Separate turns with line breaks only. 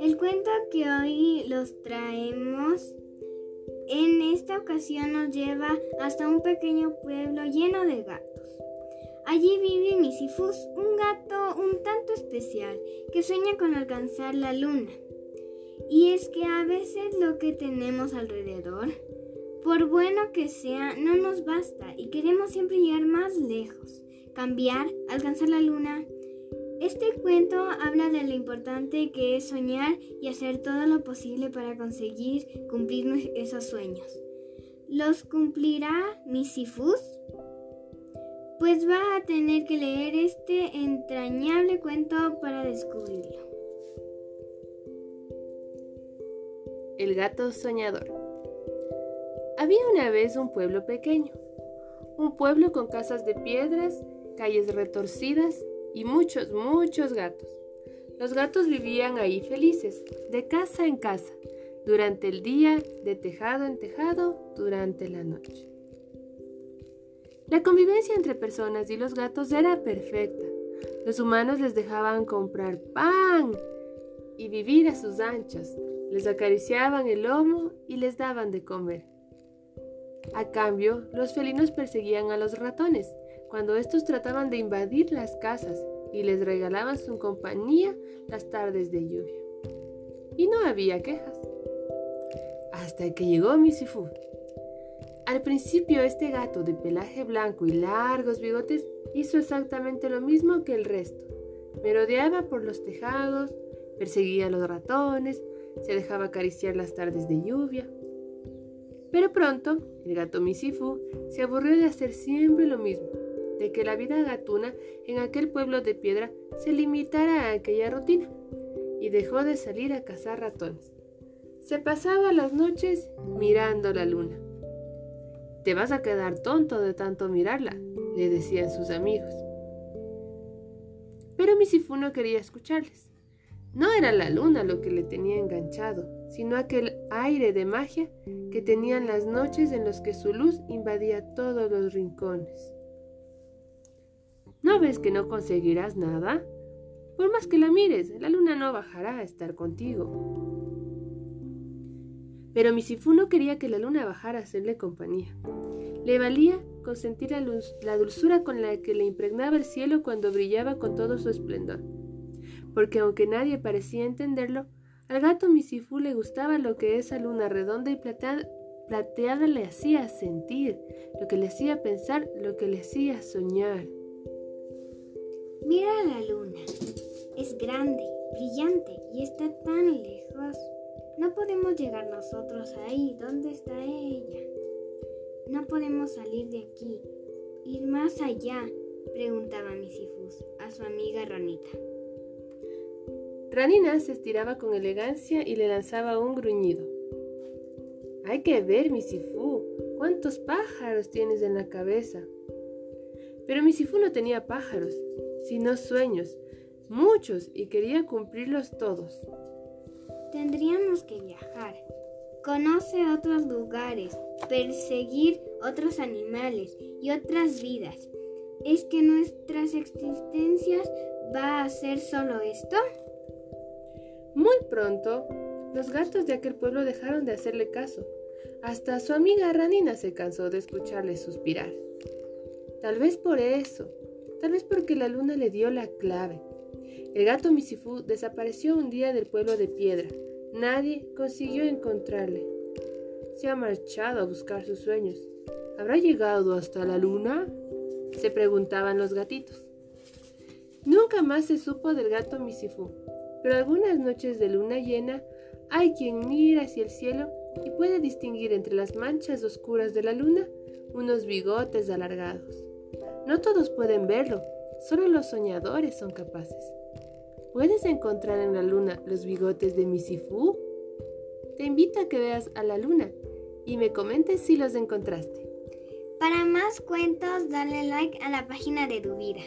El cuento que hoy los traemos en esta ocasión nos lleva hasta un pequeño pueblo lleno de gatos. Allí vive Misifus, un gato un tanto especial que sueña con alcanzar la luna. Y es que a veces lo que tenemos alrededor, por bueno que sea, no nos basta y queremos siempre llegar más lejos, cambiar, alcanzar la luna. Este cuento habla de lo importante que es soñar y hacer todo lo posible para conseguir cumplir esos sueños. ¿Los cumplirá Misifus? Pues va a tener que leer este entrañable cuento para descubrirlo.
El gato soñador. Había una vez un pueblo pequeño, un pueblo con casas de piedras, calles retorcidas y muchos, muchos gatos. Los gatos vivían ahí felices, de casa en casa, durante el día, de tejado en tejado, durante la noche. La convivencia entre personas y los gatos era perfecta. Los humanos les dejaban comprar pan y vivir a sus anchas, les acariciaban el lomo y les daban de comer. A cambio, los felinos perseguían a los ratones cuando estos trataban de invadir las casas y les regalaban su compañía las tardes de lluvia. Y no había quejas. Hasta que llegó Misifú. Al principio este gato de pelaje blanco y largos bigotes hizo exactamente lo mismo que el resto. Merodeaba por los tejados, perseguía a los ratones, se dejaba acariciar las tardes de lluvia. Pero pronto, el gato Misifu se aburrió de hacer siempre lo mismo, de que la vida gatuna en aquel pueblo de piedra se limitara a aquella rutina, y dejó de salir a cazar ratones. Se pasaba las noches mirando la luna. Te vas a quedar tonto de tanto mirarla, le decían sus amigos. Pero Misifu no quería escucharles. No era la luna lo que le tenía enganchado, sino aquel aire de magia que tenían las noches en los que su luz invadía todos los rincones. ¿No ves que no conseguirás nada? Por más que la mires, la luna no bajará a estar contigo. Pero Misifú no quería que la luna bajara a hacerle compañía. Le valía consentir la, la dulzura con la que le impregnaba el cielo cuando brillaba con todo su esplendor porque aunque nadie parecía entenderlo, al gato Misifú le gustaba lo que esa luna redonda y plateada, le hacía sentir, lo que le hacía pensar, lo que le hacía soñar.
Mira la luna, es grande, brillante y está tan lejos. No podemos llegar nosotros ahí. ¿Dónde está ella? No podemos salir de aquí, ir más allá, preguntaba Misifus a su amiga Ranita.
Ranina se estiraba con elegancia y le lanzaba un gruñido. Hay que ver, Misifú, cuántos pájaros tienes en la cabeza. Pero Misifú no tenía pájaros, sino sueños, muchos, y quería cumplirlos todos.
Tendríamos que viajar, conocer otros lugares, perseguir otros animales y otras vidas. ¿Es que nuestras existencias va a ser solo esto?
Muy pronto, los gatos de aquel pueblo dejaron de hacerle caso. Hasta su amiga Ranina se cansó de escucharle suspirar. Tal vez por eso, tal vez porque la luna le dio la clave. El gato Misifú desapareció un día del pueblo de piedra. Nadie consiguió encontrarle. Se ha marchado a buscar sus sueños. ¿Habrá llegado hasta la luna? se preguntaban los gatitos. Nunca más se supo del gato Misifú pero algunas noches de luna llena hay quien mira hacia el cielo y puede distinguir entre las manchas oscuras de la luna unos bigotes alargados. No todos pueden verlo, solo los soñadores son capaces. ¿Puedes encontrar en la luna los bigotes de Misifú? Te invito a que veas a la luna y me comentes si los encontraste.
Para más cuentos, dale like a la página de Dubira.